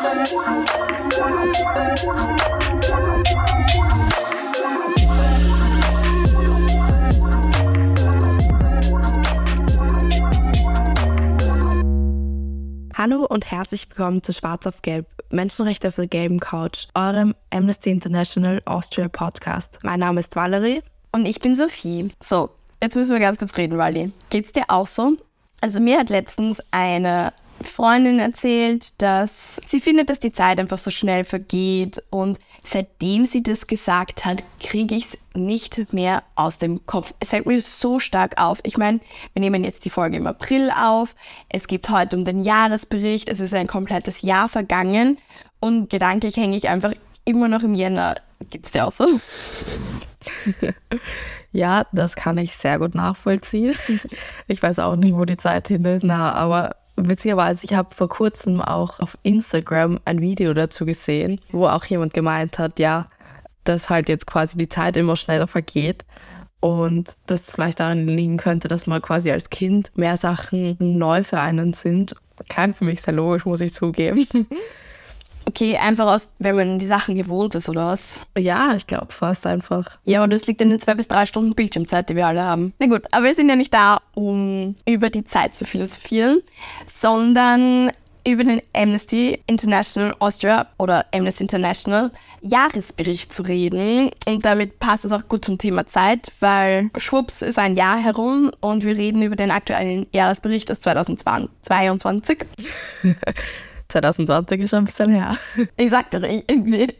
Hallo und herzlich willkommen zu Schwarz auf Gelb, Menschenrechte auf der gelben Couch, eurem Amnesty International Austria Podcast. Mein Name ist Valerie. Und ich bin Sophie. So, jetzt müssen wir ganz kurz reden, Wally. Geht's dir auch so? Also mir hat letztens eine Freundin erzählt, dass sie findet, dass die Zeit einfach so schnell vergeht und seitdem sie das gesagt hat, kriege ich es nicht mehr aus dem Kopf. Es fällt mir so stark auf. Ich meine, wir nehmen jetzt die Folge im April auf. Es geht heute um den Jahresbericht. Es ist ein komplettes Jahr vergangen und gedanklich hänge ich einfach immer noch im Jänner. Geht's dir auch so? ja, das kann ich sehr gut nachvollziehen. Ich weiß auch nicht, wo die Zeit hin ist. Na, aber witzigerweise, ich habe vor kurzem auch auf Instagram ein Video dazu gesehen, wo auch jemand gemeint hat, ja, dass halt jetzt quasi die Zeit immer schneller vergeht und das vielleicht daran liegen könnte, dass man quasi als Kind mehr Sachen neu für einen sind. Klein für mich sehr logisch, muss ich zugeben. Okay, einfach aus, wenn man die Sachen gewohnt ist, oder was? Ja, ich glaube fast einfach. Ja, aber das liegt in den zwei bis drei Stunden Bildschirmzeit, die wir alle haben. Na gut, aber wir sind ja nicht da, um über die Zeit zu philosophieren, sondern über den Amnesty International Austria oder Amnesty International Jahresbericht zu reden. Und damit passt es auch gut zum Thema Zeit, weil schwupps ist ein Jahr herum und wir reden über den aktuellen Jahresbericht aus 2022. 2020 ist schon ein bisschen her. Ich sagte irgendwie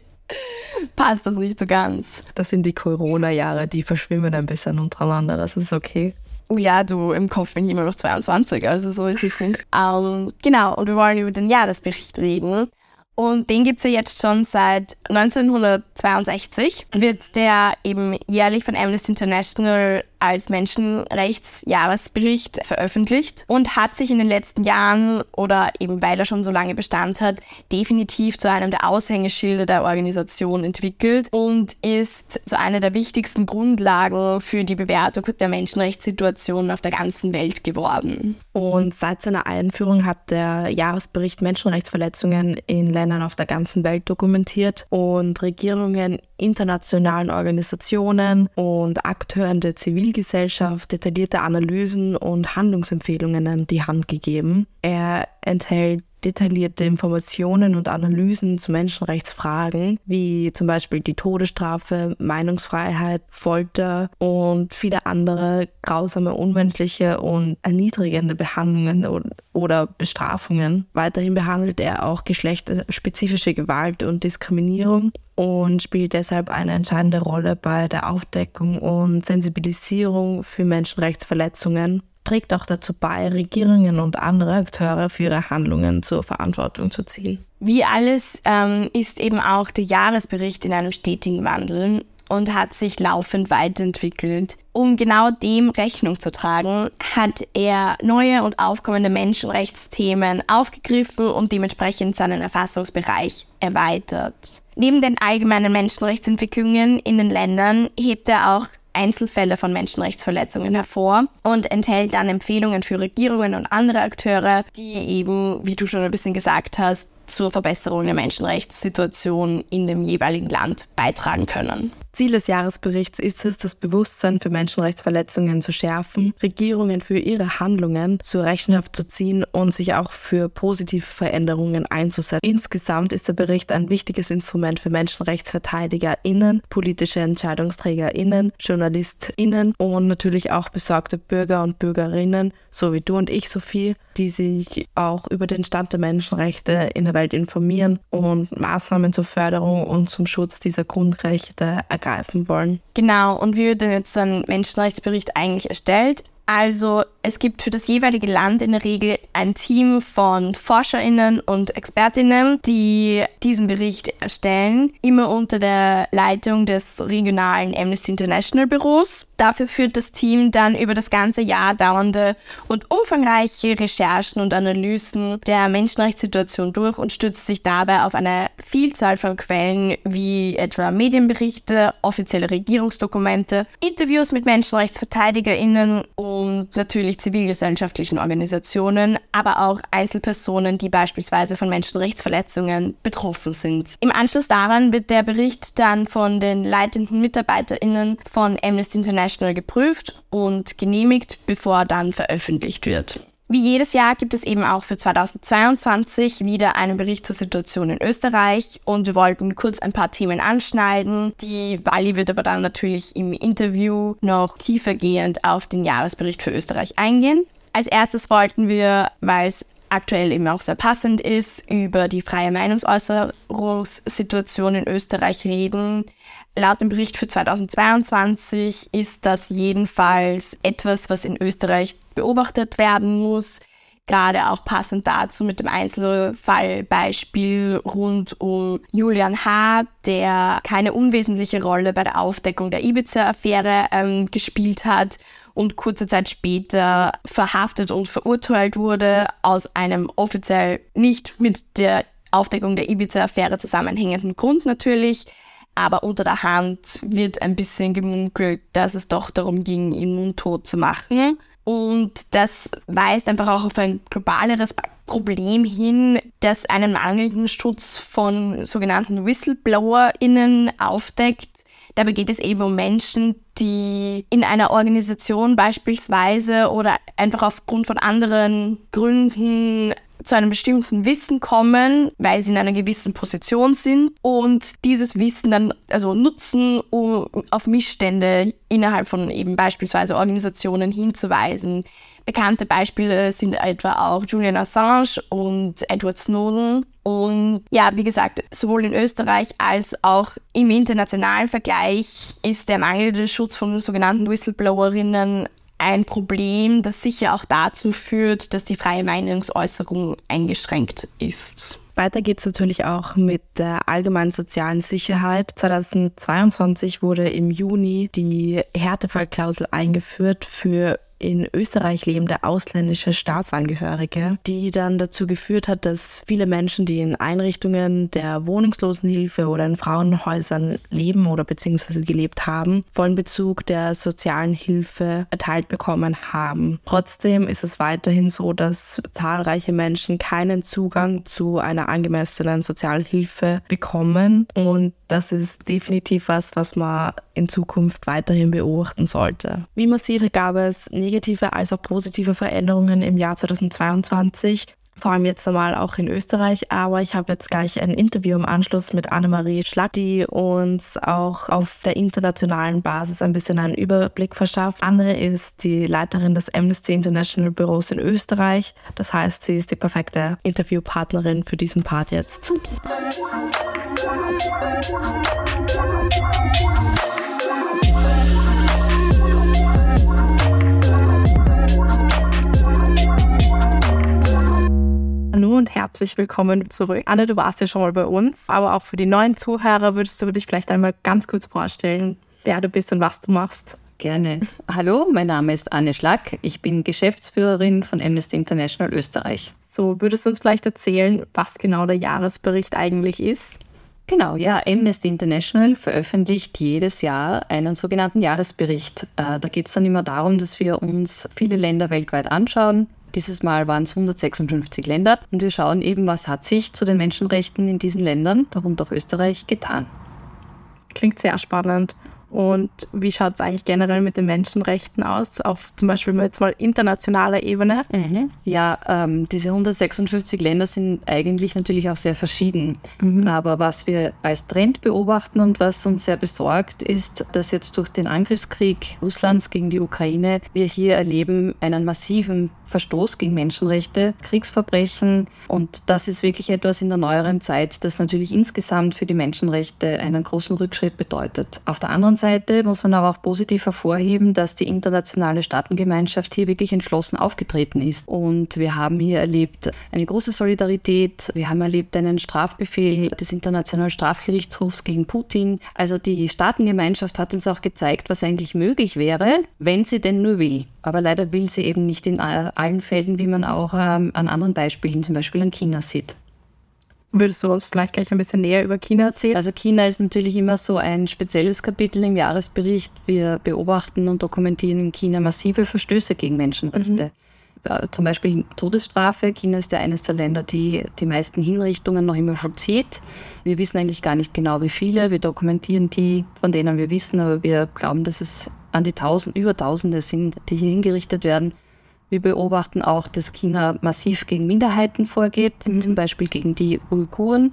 passt das nicht so ganz. Das sind die Corona-Jahre, die verschwimmen ein bisschen untereinander. Das ist okay. Ja, du, im Kopf bin ich immer noch 22, also so ist es nicht. Ähm, genau, und wir wollen über den Jahresbericht reden. Und den gibt es ja jetzt schon seit 1962. Wird der eben jährlich von Amnesty International als Menschenrechtsjahresbericht veröffentlicht und hat sich in den letzten Jahren oder eben weil er schon so lange Bestand hat, definitiv zu einem der Aushängeschilder der Organisation entwickelt und ist zu einer der wichtigsten Grundlagen für die Bewertung der Menschenrechtssituation auf der ganzen Welt geworden. Und seit seiner Einführung hat der Jahresbericht Menschenrechtsverletzungen in Ländern auf der ganzen Welt dokumentiert und Regierungen, internationalen Organisationen und Akteuren der Zivilgesellschaft detaillierte Analysen und Handlungsempfehlungen an die Hand gegeben. Er enthält detaillierte Informationen und Analysen zu Menschenrechtsfragen, wie zum Beispiel die Todesstrafe, Meinungsfreiheit, Folter und viele andere grausame, unmenschliche und erniedrigende Behandlungen oder Bestrafungen. Weiterhin behandelt er auch geschlechterspezifische Gewalt und Diskriminierung und spielt deshalb eine entscheidende Rolle bei der Aufdeckung und Sensibilisierung für Menschenrechtsverletzungen trägt auch dazu bei, Regierungen und andere Akteure für ihre Handlungen zur Verantwortung zu ziehen. Wie alles ähm, ist eben auch der Jahresbericht in einem stetigen Wandel und hat sich laufend weiterentwickelt. Um genau dem Rechnung zu tragen, hat er neue und aufkommende Menschenrechtsthemen aufgegriffen und dementsprechend seinen Erfassungsbereich erweitert. Neben den allgemeinen Menschenrechtsentwicklungen in den Ländern hebt er auch Einzelfälle von Menschenrechtsverletzungen hervor und enthält dann Empfehlungen für Regierungen und andere Akteure, die eben, wie du schon ein bisschen gesagt hast, zur Verbesserung der Menschenrechtssituation in dem jeweiligen Land beitragen können. Ziel des Jahresberichts ist es, das Bewusstsein für Menschenrechtsverletzungen zu schärfen, Regierungen für ihre Handlungen zur Rechenschaft zu ziehen und sich auch für positive Veränderungen einzusetzen. Insgesamt ist der Bericht ein wichtiges Instrument für MenschenrechtsverteidigerInnen, politische EntscheidungsträgerInnen, JournalistInnen und natürlich auch besorgte Bürger und Bürgerinnen, so wie du und ich, Sophie, die sich auch über den Stand der Menschenrechte in der Welt informieren und Maßnahmen zur Förderung und zum Schutz dieser Grundrechte ergreifen wollen. Genau, und wie wird denn jetzt so ein Menschenrechtsbericht eigentlich erstellt? Also es gibt für das jeweilige Land in der Regel ein Team von Forscherinnen und Expertinnen, die diesen Bericht erstellen, immer unter der Leitung des regionalen Amnesty International Büros. Dafür führt das Team dann über das ganze Jahr dauernde und umfangreiche Recherchen und Analysen der Menschenrechtssituation durch und stützt sich dabei auf eine Vielzahl von Quellen wie etwa Medienberichte, offizielle Regierungsdokumente, Interviews mit Menschenrechtsverteidigerinnen und und natürlich zivilgesellschaftlichen Organisationen, aber auch Einzelpersonen, die beispielsweise von Menschenrechtsverletzungen betroffen sind. Im Anschluss daran wird der Bericht dann von den leitenden MitarbeiterInnen von Amnesty International geprüft und genehmigt, bevor er dann veröffentlicht wird. Wie jedes Jahr gibt es eben auch für 2022 wieder einen Bericht zur Situation in Österreich und wir wollten kurz ein paar Themen anschneiden. Die Wally wird aber dann natürlich im Interview noch tiefergehend auf den Jahresbericht für Österreich eingehen. Als erstes wollten wir, weil es aktuell eben auch sehr passend ist, über die freie Meinungsäußerungssituation in Österreich reden. Laut dem Bericht für 2022 ist das jedenfalls etwas, was in Österreich beobachtet werden muss. Gerade auch passend dazu mit dem Einzelfallbeispiel rund um Julian H., der keine unwesentliche Rolle bei der Aufdeckung der Ibiza-Affäre ähm, gespielt hat und kurze Zeit später verhaftet und verurteilt wurde aus einem offiziell nicht mit der Aufdeckung der Ibiza-Affäre zusammenhängenden Grund natürlich aber unter der Hand wird ein bisschen gemunkelt, dass es doch darum ging, ihn mundtot zu machen. Und das weist einfach auch auf ein globaleres Problem hin, das einen mangelnden Schutz von sogenannten WhistleblowerInnen aufdeckt. Dabei geht es eben um Menschen, die in einer Organisation beispielsweise oder einfach aufgrund von anderen Gründen zu einem bestimmten Wissen kommen, weil sie in einer gewissen Position sind und dieses Wissen dann also nutzen, um auf Missstände innerhalb von eben beispielsweise Organisationen hinzuweisen. Bekannte Beispiele sind etwa auch Julian Assange und Edward Snowden. Und ja, wie gesagt, sowohl in Österreich als auch im internationalen Vergleich ist der mangelnde Schutz von sogenannten Whistleblowerinnen ein Problem, das sicher auch dazu führt, dass die freie Meinungsäußerung eingeschränkt ist. Weiter geht es natürlich auch mit der allgemeinen sozialen Sicherheit. 2022 wurde im Juni die Härtefallklausel eingeführt für in Österreich lebende ausländische Staatsangehörige, die dann dazu geführt hat, dass viele Menschen, die in Einrichtungen der Wohnungslosenhilfe oder in Frauenhäusern leben oder beziehungsweise gelebt haben, vollen Bezug der sozialen Hilfe erteilt bekommen haben. Trotzdem ist es weiterhin so, dass zahlreiche Menschen keinen Zugang zu einer angemessenen Sozialhilfe bekommen und das ist definitiv was, was man in Zukunft weiterhin beobachten sollte. Wie man sieht, gab es negative als auch positive Veränderungen im Jahr 2022 vor allem jetzt einmal auch in Österreich. Aber ich habe jetzt gleich ein Interview im Anschluss mit Annemarie Schlack, die uns auch auf der internationalen Basis ein bisschen einen Überblick verschafft. Anne ist die Leiterin des Amnesty International Büros in Österreich. Das heißt, sie ist die perfekte Interviewpartnerin für diesen Part jetzt. Hallo und herzlich willkommen zurück. Anne, du warst ja schon mal bei uns, aber auch für die neuen Zuhörer würdest du dich vielleicht einmal ganz kurz vorstellen, wer du bist und was du machst. Gerne. Hallo, mein Name ist Anne Schlack. Ich bin Geschäftsführerin von Amnesty International Österreich. So, würdest du uns vielleicht erzählen, was genau der Jahresbericht eigentlich ist? Genau, ja, Amnesty International veröffentlicht jedes Jahr einen sogenannten Jahresbericht. Äh, da geht es dann immer darum, dass wir uns viele Länder weltweit anschauen, dieses Mal waren es 156 Länder und wir schauen eben, was hat sich zu den Menschenrechten in diesen Ländern, darunter auch Österreich, getan. Klingt sehr spannend. Und wie schaut es eigentlich generell mit den Menschenrechten aus, auf zum Beispiel jetzt mal internationaler Ebene? Mhm. Ja, ähm, diese 156 Länder sind eigentlich natürlich auch sehr verschieden. Mhm. Aber was wir als Trend beobachten und was uns sehr besorgt, ist, dass jetzt durch den Angriffskrieg Russlands gegen die Ukraine wir hier erleben einen massiven Verstoß gegen Menschenrechte, Kriegsverbrechen. Und das ist wirklich etwas in der neueren Zeit, das natürlich insgesamt für die Menschenrechte einen großen Rückschritt bedeutet. Auf der anderen Seite muss man aber auch positiv hervorheben, dass die internationale Staatengemeinschaft hier wirklich entschlossen aufgetreten ist. Und wir haben hier erlebt eine große Solidarität. Wir haben erlebt einen Strafbefehl des Internationalen Strafgerichtshofs gegen Putin. Also die Staatengemeinschaft hat uns auch gezeigt, was eigentlich möglich wäre, wenn sie denn nur will. Aber leider will sie eben nicht in allen Fällen, wie man auch ähm, an anderen Beispielen, zum Beispiel in China sieht. Würdest du uns vielleicht gleich ein bisschen näher über China erzählen? Also China ist natürlich immer so ein spezielles Kapitel im Jahresbericht. Wir beobachten und dokumentieren in China massive Verstöße gegen Menschenrechte. Mhm. Zum Beispiel Todesstrafe. China ist ja eines der Länder, die die meisten Hinrichtungen noch immer vollzieht. Wir wissen eigentlich gar nicht genau, wie viele. Wir dokumentieren die, von denen wir wissen, aber wir glauben, dass es an die Tausend, über Tausende sind, die hier hingerichtet werden. Wir beobachten auch, dass China massiv gegen Minderheiten vorgeht, mhm. zum Beispiel gegen die Uiguren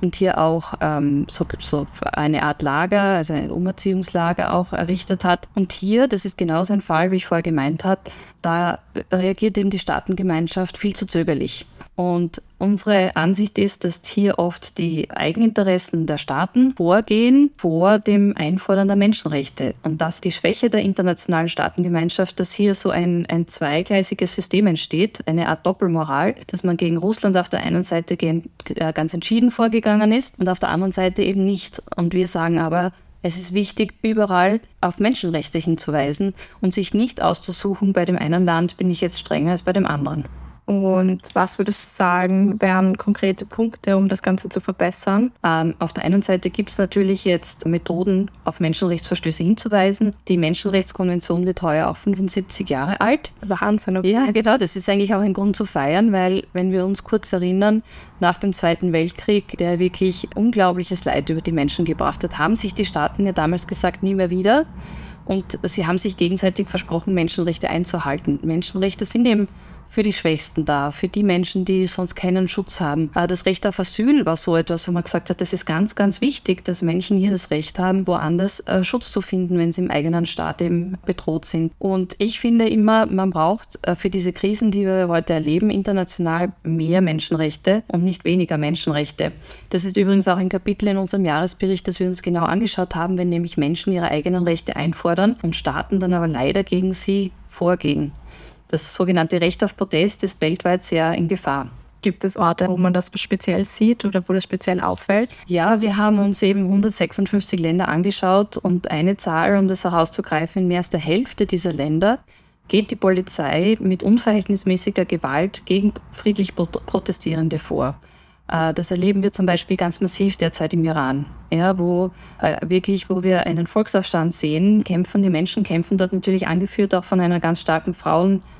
und hier auch ähm, so, so eine Art Lager, also ein Umerziehungslager auch errichtet hat. Und hier, das ist genauso ein Fall, wie ich vorher gemeint habe, da reagiert eben die Staatengemeinschaft viel zu zögerlich. Und unsere Ansicht ist, dass hier oft die Eigeninteressen der Staaten vorgehen vor dem Einfordern der Menschenrechte. Und dass die Schwäche der internationalen Staatengemeinschaft, dass hier so ein, ein zweigleisiges System entsteht, eine Art Doppelmoral, dass man gegen Russland auf der einen Seite äh, ganz entschieden vorgegangen ist und auf der anderen Seite eben nicht. Und wir sagen aber, es ist wichtig, überall auf Menschenrechte hinzuweisen und sich nicht auszusuchen, bei dem einen Land bin ich jetzt strenger als bei dem anderen. Und was würdest du sagen, wären konkrete Punkte, um das Ganze zu verbessern? Ähm, auf der einen Seite gibt es natürlich jetzt Methoden, auf Menschenrechtsverstöße hinzuweisen. Die Menschenrechtskonvention wird heuer auch 75 Jahre alt. Wahnsinn, okay. Ja, genau. Das ist eigentlich auch ein Grund zu feiern, weil, wenn wir uns kurz erinnern, nach dem Zweiten Weltkrieg, der wirklich unglaubliches Leid über die Menschen gebracht hat, haben sich die Staaten ja damals gesagt, nie mehr wieder. Und sie haben sich gegenseitig versprochen, Menschenrechte einzuhalten. Menschenrechte sind eben für die Schwächsten da, für die Menschen, die sonst keinen Schutz haben. Äh, das Recht auf Asyl war so etwas, wo man gesagt hat, das ist ganz, ganz wichtig, dass Menschen hier das Recht haben, woanders äh, Schutz zu finden, wenn sie im eigenen Staat eben bedroht sind. Und ich finde immer, man braucht äh, für diese Krisen, die wir heute erleben, international mehr Menschenrechte und nicht weniger Menschenrechte. Das ist übrigens auch ein Kapitel in unserem Jahresbericht, das wir uns genau angeschaut haben, wenn nämlich Menschen ihre eigenen Rechte einfordern und Staaten dann aber leider gegen sie vorgehen. Das sogenannte Recht auf Protest ist weltweit sehr in Gefahr. Gibt es Orte, wo man das speziell sieht oder wo das speziell auffällt? Ja, wir haben uns eben 156 Länder angeschaut und eine Zahl, um das herauszugreifen, in mehr als der Hälfte dieser Länder geht die Polizei mit unverhältnismäßiger Gewalt gegen friedlich Protestierende vor. Äh, das erleben wir zum Beispiel ganz massiv derzeit im Iran, ja, wo äh, wirklich, wo wir einen Volksaufstand sehen, kämpfen die Menschen, kämpfen dort natürlich angeführt auch von einer ganz starken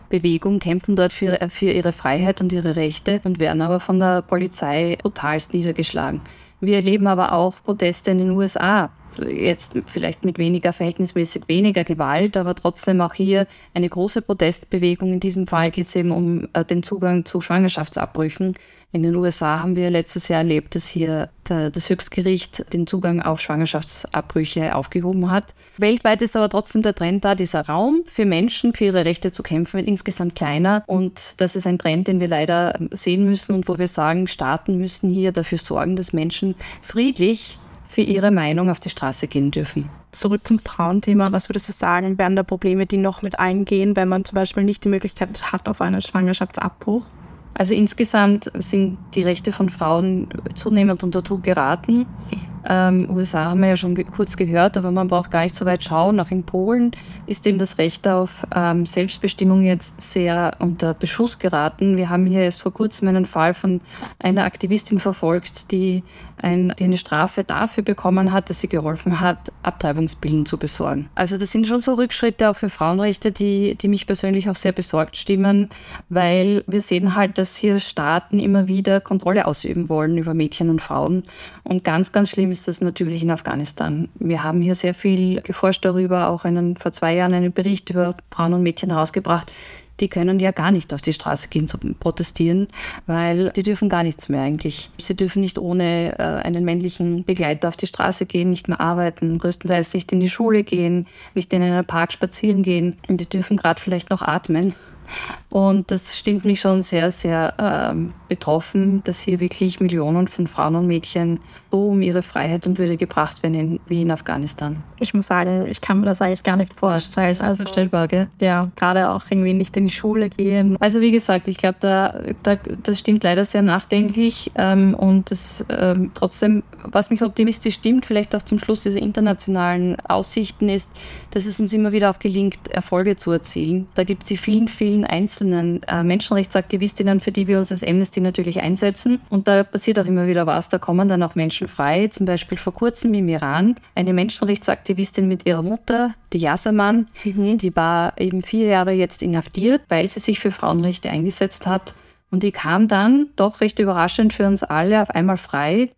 Frauenbewegung, kämpfen dort für, für ihre Freiheit und ihre Rechte und werden aber von der Polizei brutalst niedergeschlagen. Wir erleben aber auch Proteste in den USA, jetzt vielleicht mit weniger, verhältnismäßig weniger Gewalt, aber trotzdem auch hier eine große Protestbewegung. In diesem Fall geht es eben um äh, den Zugang zu Schwangerschaftsabbrüchen. In den USA haben wir letztes Jahr erlebt, dass hier der, das Höchstgericht den Zugang auf Schwangerschaftsabbrüche aufgehoben hat. Weltweit ist aber trotzdem der Trend da, dieser Raum für Menschen, für ihre Rechte zu kämpfen, wird insgesamt kleiner. Und das ist ein Trend, den wir leider sehen müssen und wo wir sagen, Staaten müssen hier dafür sorgen, dass Menschen friedlich für ihre Meinung auf die Straße gehen dürfen. Zurück zum Frauenthema. Was würdest du sagen, wären da Probleme, die noch mit eingehen, wenn man zum Beispiel nicht die Möglichkeit hat auf einen Schwangerschaftsabbruch? Also insgesamt sind die Rechte von Frauen zunehmend unter Druck geraten. Ähm, USA haben wir ja schon kurz gehört, aber man braucht gar nicht so weit schauen. Auch in Polen ist eben das Recht auf ähm, Selbstbestimmung jetzt sehr unter Beschuss geraten. Wir haben hier erst vor kurzem einen Fall von einer Aktivistin verfolgt, die, ein, die eine Strafe dafür bekommen hat, dass sie geholfen hat, Abtreibungsbillen zu besorgen. Also das sind schon so Rückschritte auch für Frauenrechte, die, die mich persönlich auch sehr besorgt stimmen, weil wir sehen halt, dass hier Staaten immer wieder Kontrolle ausüben wollen über Mädchen und Frauen. Und ganz, ganz schlimm ist das natürlich in Afghanistan. Wir haben hier sehr viel geforscht darüber, auch einen, vor zwei Jahren einen Bericht über Frauen und Mädchen herausgebracht. Die können ja gar nicht auf die Straße gehen zu protestieren, weil die dürfen gar nichts mehr eigentlich. Sie dürfen nicht ohne äh, einen männlichen Begleiter auf die Straße gehen, nicht mehr arbeiten, größtenteils nicht in die Schule gehen, nicht in einen Park spazieren gehen. Und die dürfen gerade vielleicht noch atmen. Und das stimmt mich schon sehr, sehr ähm, betroffen, dass hier wirklich Millionen von Frauen und Mädchen so um ihre Freiheit und Würde gebracht werden wie in Afghanistan. Ich muss sagen, ich kann mir das eigentlich gar nicht vorstellen. Also, Vorstellbar, gell? Ja, gerade auch irgendwie nicht in die Schule gehen. Also wie gesagt, ich glaube, da, da, das stimmt leider sehr nachdenklich. Ähm, und das ähm, trotzdem, was mich optimistisch stimmt, vielleicht auch zum Schluss dieser internationalen Aussichten, ist, dass es uns immer wieder auch gelingt, Erfolge zu erzielen. Da gibt es die vielen, vielen einzelnen äh, Menschenrechtsaktivistinnen, für die wir uns als Amnesty natürlich einsetzen. Und da passiert auch immer wieder was. Da kommen dann auch Menschen frei. Zum Beispiel vor kurzem im Iran eine Menschenrechtsaktivistin mit ihrer Mutter, die Yasaman, mhm. die war eben vier Jahre jetzt inhaftiert, weil sie sich für Frauenrechte eingesetzt hat. Und die kam dann doch recht überraschend für uns alle auf einmal frei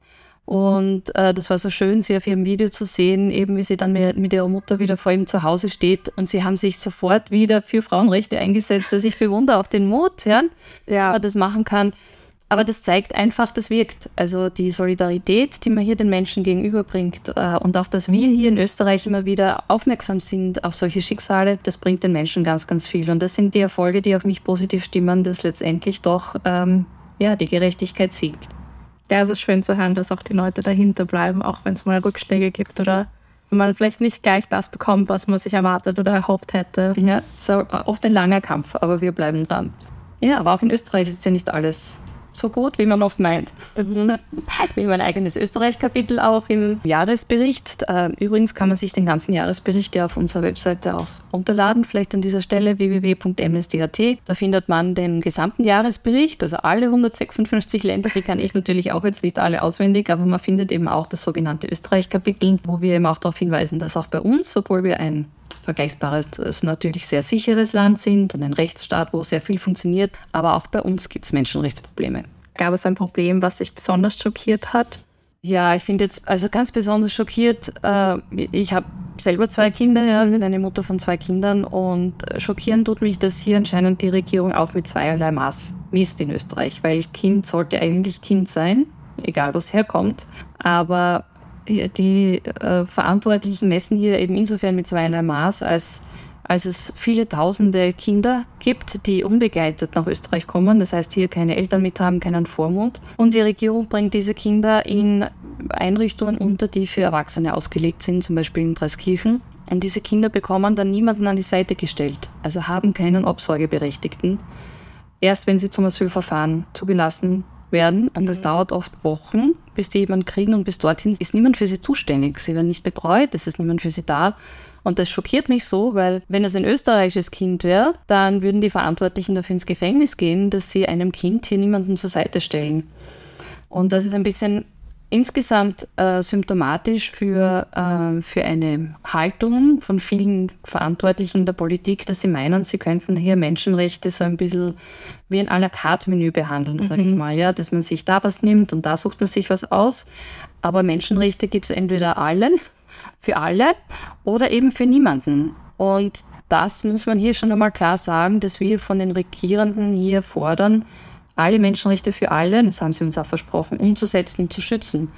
und äh, das war so schön, sie auf ihrem Video zu sehen, eben wie sie dann mit, mit, ihrer Mutter wieder vor ihm zu Hause steht. Und sie haben sich sofort wieder für Frauenrechte eingesetzt. Also ich bewundere auch den Mut, ja, ja. man das machen kann. Aber das zeigt einfach, das wirkt. Also die Solidarität, die man hier den Menschen gegenüberbringt äh, und auch, dass wir hier in Österreich immer wieder aufmerksam sind auf solche Schicksale, das bringt den Menschen ganz, ganz viel. Und das sind die Erfolge, die auf mich positiv stimmen, dass letztendlich doch ähm, ja, die Gerechtigkeit siegt ja, es ist schön zu hören, dass auch die Leute dahinter bleiben, auch wenn es mal Rückschläge gibt oder man vielleicht nicht gleich das bekommt, was man sich erwartet oder erhofft hätte. Ja, so oft ein langer Kampf, aber wir bleiben dran. Ja, aber auch in Österreich ist ja nicht alles so gut, wie man oft meint. Mhm. Wie mein eigenes Österreich-Kapitel auch im Jahresbericht. Äh, übrigens kann man sich den ganzen Jahresbericht ja auf unserer Webseite auch runterladen. Vielleicht an dieser Stelle www.amnesty.at. Da findet man den gesamten Jahresbericht, also alle 156 Länder. Die kann ich natürlich auch jetzt nicht alle auswendig, aber man findet eben auch das sogenannte Österreich-Kapitel, wo wir eben auch darauf hinweisen, dass auch bei uns, obwohl wir ein vergleichbares, natürlich sehr sicheres Land sind und ein Rechtsstaat, wo sehr viel funktioniert. Aber auch bei uns gibt es Menschenrechtsprobleme. Gab es ein Problem, was dich besonders schockiert hat? Ja, ich finde jetzt, also ganz besonders schockiert, äh, ich habe selber zwei Kinder, ja, eine Mutter von zwei Kindern und schockieren tut mich, dass hier anscheinend die Regierung auch mit zweierlei Maß misst in Österreich, weil Kind sollte eigentlich Kind sein, egal wo es herkommt, aber die äh, Verantwortlichen messen hier eben insofern mit zweierlei Maß, als, als es viele tausende Kinder gibt, die unbegleitet nach Österreich kommen, das heißt hier keine Eltern mit haben, keinen Vormund. Und die Regierung bringt diese Kinder in Einrichtungen unter, die für Erwachsene ausgelegt sind, zum Beispiel in Dreiskirchen. Und diese Kinder bekommen dann niemanden an die Seite gestellt, also haben keinen Obsorgeberechtigten. Erst wenn sie zum Asylverfahren zugelassen werden. Und das mhm. dauert oft Wochen, bis die jemanden kriegen und bis dorthin ist niemand für sie zuständig. Sie werden nicht betreut, es ist niemand für sie da. Und das schockiert mich so, weil wenn es ein österreichisches Kind wäre, dann würden die Verantwortlichen dafür ins Gefängnis gehen, dass sie einem Kind hier niemanden zur Seite stellen. Und das ist ein bisschen insgesamt äh, symptomatisch für, äh, für eine Haltung von vielen Verantwortlichen der Politik, dass sie meinen, sie könnten hier Menschenrechte so ein bisschen wie ein à la carte Menü behandeln, mhm. sage ich mal, ja, dass man sich da was nimmt und da sucht man sich was aus. Aber Menschenrechte gibt es entweder allen, für alle oder eben für niemanden. Und das muss man hier schon einmal klar sagen, dass wir von den Regierenden hier fordern, alle Menschenrechte für alle, das haben sie uns auch versprochen, umzusetzen und zu schützen.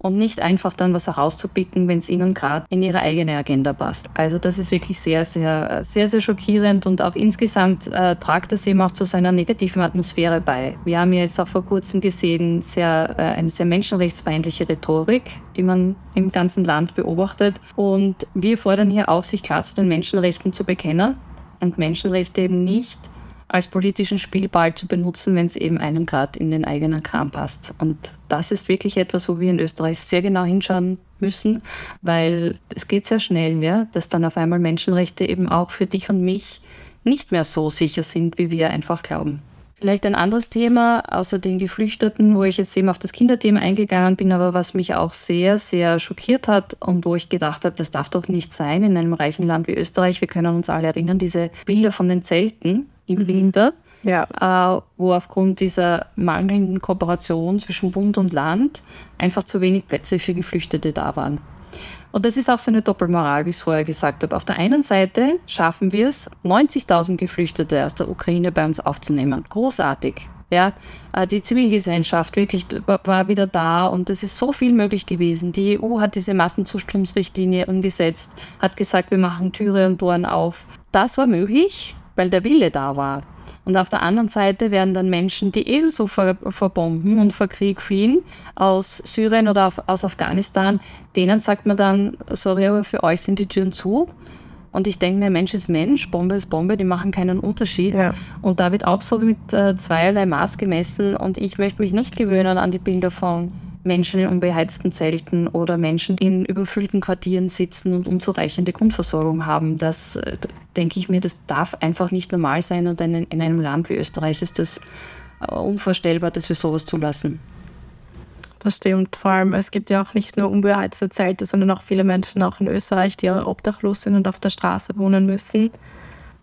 Und nicht einfach dann was herauszupicken, wenn es ihnen gerade in ihre eigene Agenda passt. Also das ist wirklich sehr, sehr, sehr, sehr schockierend und auch insgesamt äh, tragt das eben auch zu seiner negativen Atmosphäre bei. Wir haben ja jetzt auch vor kurzem gesehen, sehr, äh, eine sehr menschenrechtsfeindliche Rhetorik, die man im ganzen Land beobachtet. Und wir fordern hier auf, sich klar zu den Menschenrechten zu bekennen und Menschenrechte eben nicht als politischen Spielball zu benutzen, wenn es eben einem gerade in den eigenen Kram passt. Und das ist wirklich etwas, wo wir in Österreich sehr genau hinschauen müssen, weil es geht sehr schnell, ja, dass dann auf einmal Menschenrechte eben auch für dich und mich nicht mehr so sicher sind, wie wir einfach glauben. Vielleicht ein anderes Thema, außer den Geflüchteten, wo ich jetzt eben auf das Kinderthema eingegangen bin, aber was mich auch sehr, sehr schockiert hat und wo ich gedacht habe, das darf doch nicht sein in einem reichen Land wie Österreich. Wir können uns alle erinnern, diese Bilder von den Zelten, im Winter, ja. äh, wo aufgrund dieser mangelnden Kooperation zwischen Bund und Land einfach zu wenig Plätze für Geflüchtete da waren. Und das ist auch so eine Doppelmoral, wie ich es vorher gesagt habe. Auf der einen Seite schaffen wir es, 90.000 Geflüchtete aus der Ukraine bei uns aufzunehmen. Großartig. Ja, äh, die Zivilgesellschaft wirklich war wieder da und es ist so viel möglich gewesen. Die EU hat diese Massenzuströmsrichtlinie umgesetzt, hat gesagt, wir machen Türe und Toren auf. Das war möglich, weil der Wille da war. Und auf der anderen Seite werden dann Menschen, die ebenso vor, vor Bomben und vor Krieg fliehen, aus Syrien oder auf, aus Afghanistan, denen sagt man dann, sorry, aber für euch sind die Türen zu. Und ich denke mir, Mensch ist Mensch, Bombe ist Bombe, die machen keinen Unterschied. Ja. Und da wird auch so mit äh, zweierlei Maß gemessen. Und ich möchte mich nicht gewöhnen an die Bilder von Menschen in unbeheizten Zelten oder Menschen, die in überfüllten Quartieren sitzen und unzureichende Grundversorgung haben. Das, äh, denke ich mir, das darf einfach nicht normal sein und in, in einem Land wie Österreich ist das äh, unvorstellbar, dass wir sowas zulassen. Das stimmt. Vor allem, es gibt ja auch nicht nur unbeheizte Zelte, sondern auch viele Menschen auch in Österreich, die obdachlos sind und auf der Straße wohnen müssen.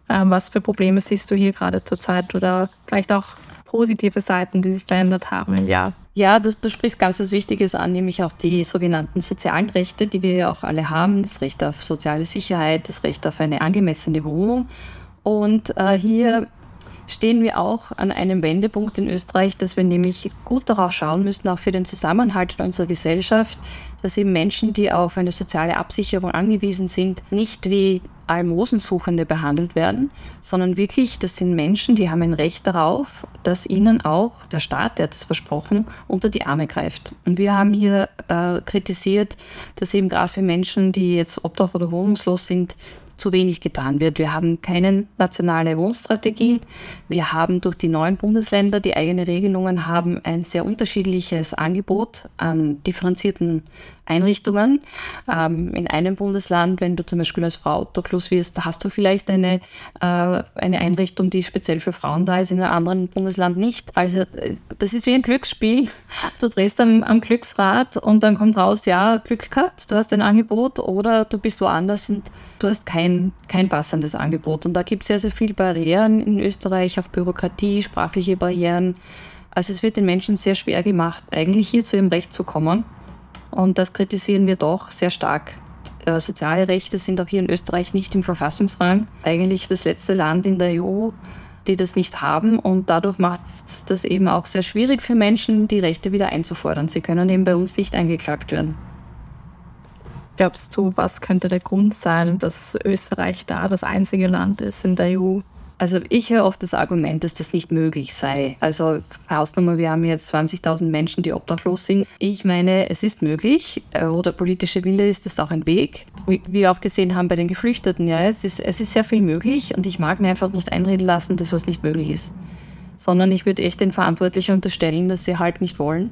Ähm, was für Probleme siehst du hier gerade zurzeit oder vielleicht auch positive Seiten, die sich verändert haben im Jahr? Ja, du, du sprichst ganz was Wichtiges an, nämlich auch die sogenannten sozialen Rechte, die wir ja auch alle haben. Das Recht auf soziale Sicherheit, das Recht auf eine angemessene Wohnung. Und äh, hier stehen wir auch an einem Wendepunkt in Österreich, dass wir nämlich gut darauf schauen müssen, auch für den Zusammenhalt in unserer Gesellschaft, dass eben Menschen, die auf eine soziale Absicherung angewiesen sind, nicht wie Almosensuchende behandelt werden, sondern wirklich, das sind Menschen, die haben ein Recht darauf, dass ihnen auch der Staat, der hat es versprochen, unter die Arme greift. Und wir haben hier äh, kritisiert, dass eben gerade für Menschen, die jetzt obdach oder wohnungslos sind, zu wenig getan wird. Wir haben keine nationale Wohnstrategie. Wir haben durch die neuen Bundesländer, die eigene Regelungen haben, ein sehr unterschiedliches Angebot an differenzierten Einrichtungen. Ähm, in einem Bundesland, wenn du zum Beispiel als Frau obdachlos wirst, hast du vielleicht eine, äh, eine Einrichtung, die speziell für Frauen da ist, in einem anderen Bundesland nicht. Also äh, das ist wie ein Glücksspiel. Du drehst am, am Glücksrad und dann kommt raus, ja, Glück gehabt, du hast ein Angebot oder du bist woanders und du hast kein, kein passendes Angebot. Und da gibt es sehr, sehr viele Barrieren in Österreich, auf Bürokratie, sprachliche Barrieren. Also es wird den Menschen sehr schwer gemacht, eigentlich hier zu ihrem Recht zu kommen. Und das kritisieren wir doch sehr stark. Äh, soziale Rechte sind auch hier in Österreich nicht im Verfassungsrang. Eigentlich das letzte Land in der EU, die das nicht haben. Und dadurch macht es das eben auch sehr schwierig für Menschen, die Rechte wieder einzufordern. Sie können eben bei uns nicht eingeklagt werden. Glaubst du, was könnte der Grund sein, dass Österreich da das einzige Land ist in der EU, also ich höre oft das Argument, dass das nicht möglich sei. Also Hausnummer, wir haben jetzt 20.000 Menschen, die obdachlos sind. Ich meine, es ist möglich, äh, wo der politische Wille ist, ist auch ein Weg. Wie wir auch gesehen haben bei den Geflüchteten, ja, es ist, es ist sehr viel möglich und ich mag mir einfach nicht einreden lassen, dass was nicht möglich ist. Sondern ich würde echt den Verantwortlichen unterstellen, dass sie halt nicht wollen.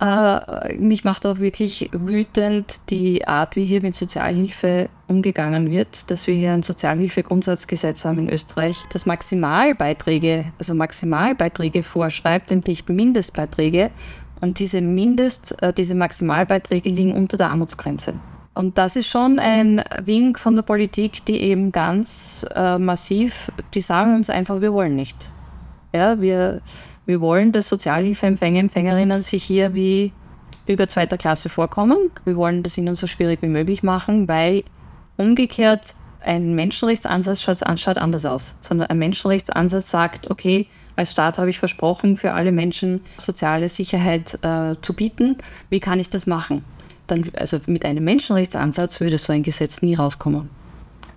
Äh, mich macht auch wirklich wütend die Art, wie hier mit Sozialhilfe umgegangen wird, dass wir hier ein Sozialhilfegrundsatzgesetz haben in Österreich, das Maximalbeiträge, also Maximalbeiträge vorschreibt, nicht Mindestbeiträge. Und diese Mindest, äh, diese Maximalbeiträge liegen unter der Armutsgrenze. Und das ist schon ein Wink von der Politik, die eben ganz äh, massiv, die sagen uns einfach, wir wollen nicht. Ja, wir, wir wollen, dass Sozialhilfeempfänger, Empfängerinnen sich hier wie Bürger zweiter Klasse vorkommen. Wir wollen das ihnen so schwierig wie möglich machen, weil umgekehrt ein Menschenrechtsansatz schaut, schaut anders aus, sondern ein Menschenrechtsansatz sagt, okay, als Staat habe ich versprochen, für alle Menschen soziale Sicherheit äh, zu bieten. Wie kann ich das machen? Dann, also mit einem Menschenrechtsansatz würde so ein Gesetz nie rauskommen.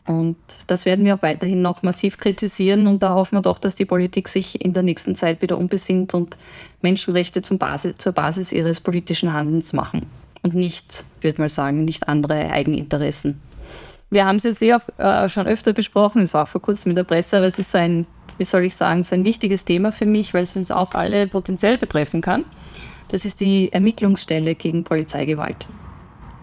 Und das werden wir auch weiterhin noch massiv kritisieren und da hoffen wir doch, dass die Politik sich in der nächsten Zeit wieder umbesinnt und Menschenrechte Basis, zur Basis ihres politischen Handelns machen und nicht, ich würde mal sagen, nicht andere Eigeninteressen. Wir haben es jetzt eh auch, äh, schon öfter besprochen, es war auch vor kurzem in der Presse, aber es ist so ein, wie soll ich sagen, so ein wichtiges Thema für mich, weil es uns auch alle potenziell betreffen kann. Das ist die Ermittlungsstelle gegen Polizeigewalt.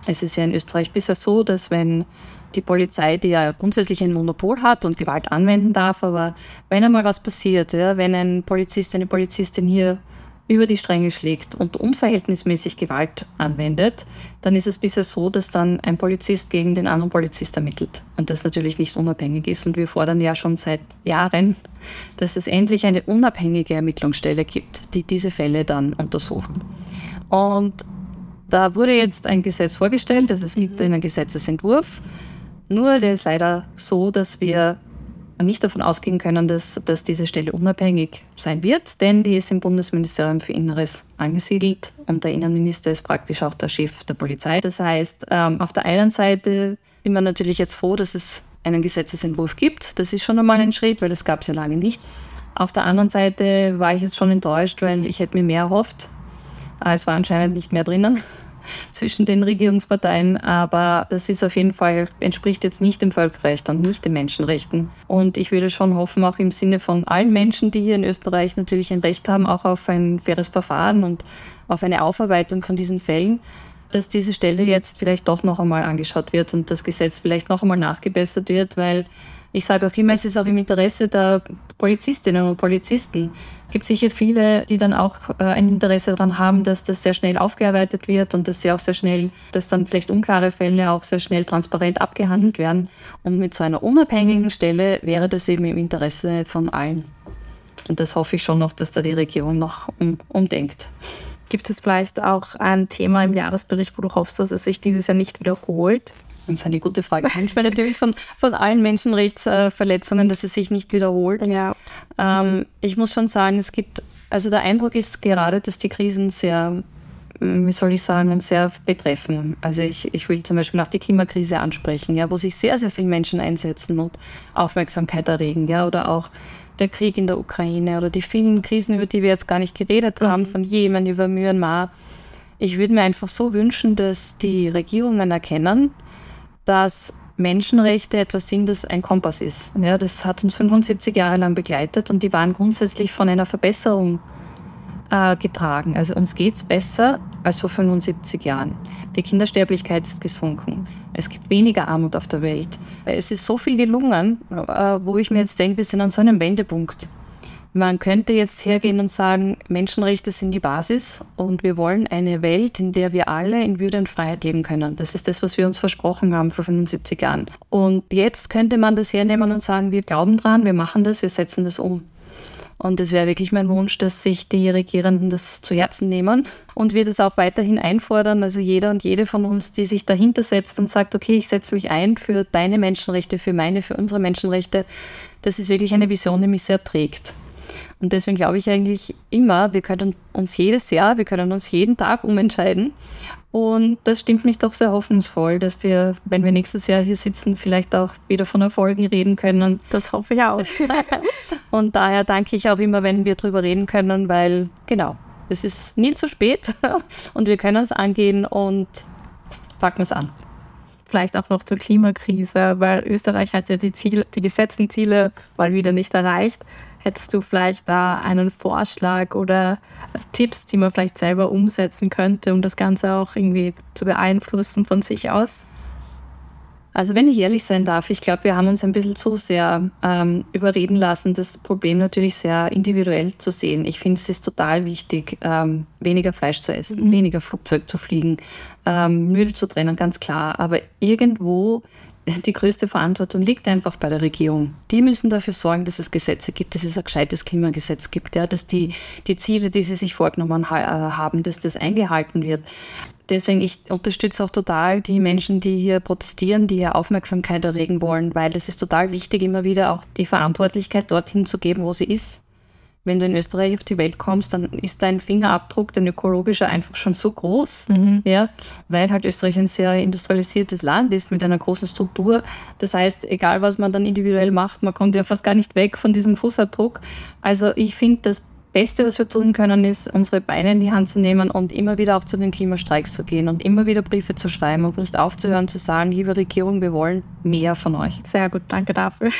Es ist ja in Österreich bisher so, dass wenn die Polizei, die ja grundsätzlich ein Monopol hat und Gewalt anwenden darf, aber wenn einmal was passiert, ja, wenn ein Polizist, eine Polizistin hier über die Stränge schlägt und unverhältnismäßig Gewalt anwendet, dann ist es bisher so, dass dann ein Polizist gegen den anderen Polizist ermittelt und das natürlich nicht unabhängig ist. Und wir fordern ja schon seit Jahren, dass es endlich eine unabhängige Ermittlungsstelle gibt, die diese Fälle dann untersucht. Und da wurde jetzt ein Gesetz vorgestellt, also es gibt mhm. einen Gesetzesentwurf nur der ist leider so, dass wir nicht davon ausgehen können, dass, dass diese Stelle unabhängig sein wird, denn die ist im Bundesministerium für Inneres angesiedelt und der Innenminister ist praktisch auch der Chef der Polizei. Das heißt, ähm, auf der einen Seite sind wir natürlich jetzt froh, dass es einen Gesetzesentwurf gibt. Das ist schon einmal ein Schritt, weil das gab es ja lange nicht. Auf der anderen Seite war ich jetzt schon enttäuscht, weil ich hätte mir mehr erhofft. Es war anscheinend nicht mehr drinnen. Zwischen den Regierungsparteien, aber das ist auf jeden Fall, entspricht jetzt nicht dem Völkerrecht und nicht den Menschenrechten. Und ich würde schon hoffen, auch im Sinne von allen Menschen, die hier in Österreich natürlich ein Recht haben, auch auf ein faires Verfahren und auf eine Aufarbeitung von diesen Fällen, dass diese Stelle jetzt vielleicht doch noch einmal angeschaut wird und das Gesetz vielleicht noch einmal nachgebessert wird, weil ich sage auch immer, es ist auch im Interesse der Polizistinnen und Polizisten. Es gibt sicher viele, die dann auch äh, ein Interesse daran haben, dass das sehr schnell aufgearbeitet wird und dass sie auch sehr schnell, dass dann vielleicht unklare Fälle auch sehr schnell transparent abgehandelt werden. Und mit so einer unabhängigen Stelle wäre das eben im Interesse von allen. Und das hoffe ich schon noch, dass da die Regierung noch um, umdenkt. Gibt es vielleicht auch ein Thema im Jahresbericht, wo du hoffst, dass es sich dieses Jahr nicht wiederholt? Das ist eine gute Frage. Manchmal natürlich von, von allen Menschenrechtsverletzungen, dass es sich nicht wiederholt. Ja. Ähm, ich muss schon sagen, es gibt, also der Eindruck ist gerade, dass die Krisen sehr, hm, wie soll ich sagen, sehr betreffen. Also ich, ich will zum Beispiel auch die Klimakrise ansprechen, ja, wo sich sehr, sehr viele Menschen einsetzen und Aufmerksamkeit erregen, ja, oder auch der Krieg in der Ukraine oder die vielen Krisen, über die wir jetzt gar nicht geredet haben, mhm. von Jemen über Myanmar. Ich würde mir einfach so wünschen, dass die Regierungen erkennen, dass Menschenrechte etwas sind, das ein Kompass ist. Ja, das hat uns 75 Jahre lang begleitet und die waren grundsätzlich von einer Verbesserung äh, getragen. Also uns geht es besser als vor 75 Jahren. Die Kindersterblichkeit ist gesunken. Es gibt weniger Armut auf der Welt. Es ist so viel gelungen, äh, wo ich mir jetzt denke, wir sind an so einem Wendepunkt. Man könnte jetzt hergehen und sagen, Menschenrechte sind die Basis und wir wollen eine Welt, in der wir alle in Würde und Freiheit leben können. Das ist das, was wir uns versprochen haben vor 75 Jahren. Und jetzt könnte man das hernehmen und sagen, wir glauben dran, wir machen das, wir setzen das um. Und es wäre wirklich mein Wunsch, dass sich die Regierenden das zu Herzen nehmen und wir das auch weiterhin einfordern. Also jeder und jede von uns, die sich dahinter setzt und sagt, okay, ich setze mich ein für deine Menschenrechte, für meine, für unsere Menschenrechte. Das ist wirklich eine Vision, die mich sehr trägt. Und deswegen glaube ich eigentlich immer, wir können uns jedes Jahr, wir können uns jeden Tag umentscheiden. Und das stimmt mich doch sehr hoffnungsvoll, dass wir, wenn wir nächstes Jahr hier sitzen, vielleicht auch wieder von Erfolgen reden können. Das hoffe ich auch. Und daher danke ich auch immer, wenn wir darüber reden können, weil genau, es ist nie zu spät und wir können es angehen und packen es an vielleicht auch noch zur Klimakrise, weil Österreich hat ja die, Ziele, die gesetzten Ziele mal wieder nicht erreicht. Hättest du vielleicht da einen Vorschlag oder Tipps, die man vielleicht selber umsetzen könnte, um das Ganze auch irgendwie zu beeinflussen von sich aus? Also wenn ich ehrlich sein darf, ich glaube, wir haben uns ein bisschen zu sehr ähm, überreden lassen, das Problem natürlich sehr individuell zu sehen. Ich finde, es ist total wichtig, ähm, weniger Fleisch zu essen, mhm. weniger Flugzeug zu fliegen, ähm, Müll zu trennen, ganz klar. Aber irgendwo die größte Verantwortung liegt einfach bei der Regierung. Die müssen dafür sorgen, dass es Gesetze gibt, dass es ein gescheites Klimagesetz gibt, ja, dass die, die Ziele, die sie sich vorgenommen ha äh, haben, dass das eingehalten wird. Deswegen, ich unterstütze auch total die Menschen, die hier protestieren, die hier Aufmerksamkeit erregen wollen, weil es ist total wichtig, immer wieder auch die Verantwortlichkeit dorthin zu geben, wo sie ist wenn du in Österreich auf die Welt kommst, dann ist dein Fingerabdruck, dein ökologischer, einfach schon so groß, mhm. ja, weil halt Österreich ein sehr industrialisiertes Land ist mit einer großen Struktur. Das heißt, egal was man dann individuell macht, man kommt ja fast gar nicht weg von diesem Fußabdruck. Also ich finde, das Beste, was wir tun können, ist, unsere Beine in die Hand zu nehmen und immer wieder auch zu den Klimastreiks zu gehen und immer wieder Briefe zu schreiben und nicht aufzuhören zu sagen, liebe Regierung, wir wollen mehr von euch. Sehr gut, danke dafür.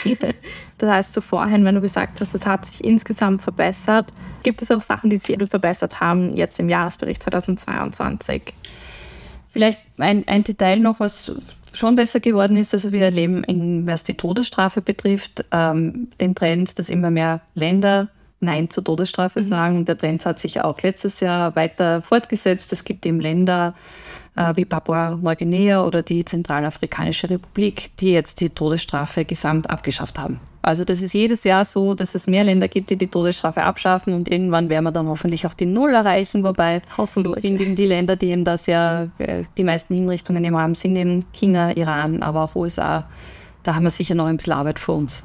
Das heißt, so vorhin, wenn du gesagt hast, es hat sich insgesamt verbessert, gibt es auch Sachen, die sich verbessert haben jetzt im Jahresbericht 2022? Vielleicht ein, ein Detail noch, was schon besser geworden ist. Also wir erleben, in, was die Todesstrafe betrifft, ähm, den Trend, dass immer mehr Länder Nein zur Todesstrafe mhm. sagen. Der Trend hat sich auch letztes Jahr weiter fortgesetzt. Es gibt eben Länder äh, wie Papua-Neuguinea oder die Zentralafrikanische Republik, die jetzt die Todesstrafe gesamt abgeschafft haben. Also das ist jedes Jahr so, dass es mehr Länder gibt, die die Todesstrafe abschaffen und irgendwann werden wir dann hoffentlich auch die Null erreichen, wobei hoffentlich eben die Länder, die eben das ja äh, die meisten Hinrichtungen im haben, sind eben China, Iran, aber auch USA. Da haben wir sicher noch ein bisschen Arbeit vor uns.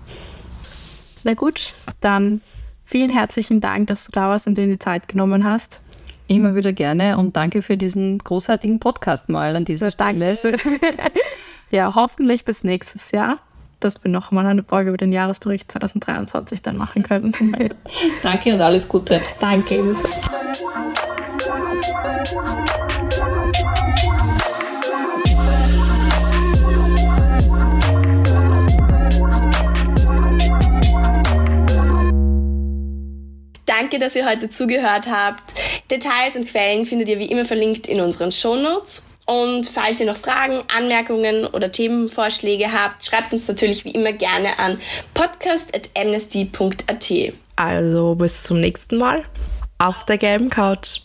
Na gut, dann Vielen herzlichen Dank, dass du da warst und dir die Zeit genommen hast. Immer wieder gerne und danke für diesen großartigen Podcast mal an dieser Stelle. ja, hoffentlich bis nächstes Jahr, dass wir nochmal eine Folge über den Jahresbericht 2023 dann machen können. danke und alles Gute. Danke. Danke, dass ihr heute zugehört habt. Details und Quellen findet ihr wie immer verlinkt in unseren Shownotes. Und falls ihr noch Fragen, Anmerkungen oder Themenvorschläge habt, schreibt uns natürlich wie immer gerne an podcast.amnesty.at. Also bis zum nächsten Mal auf der gelben Couch.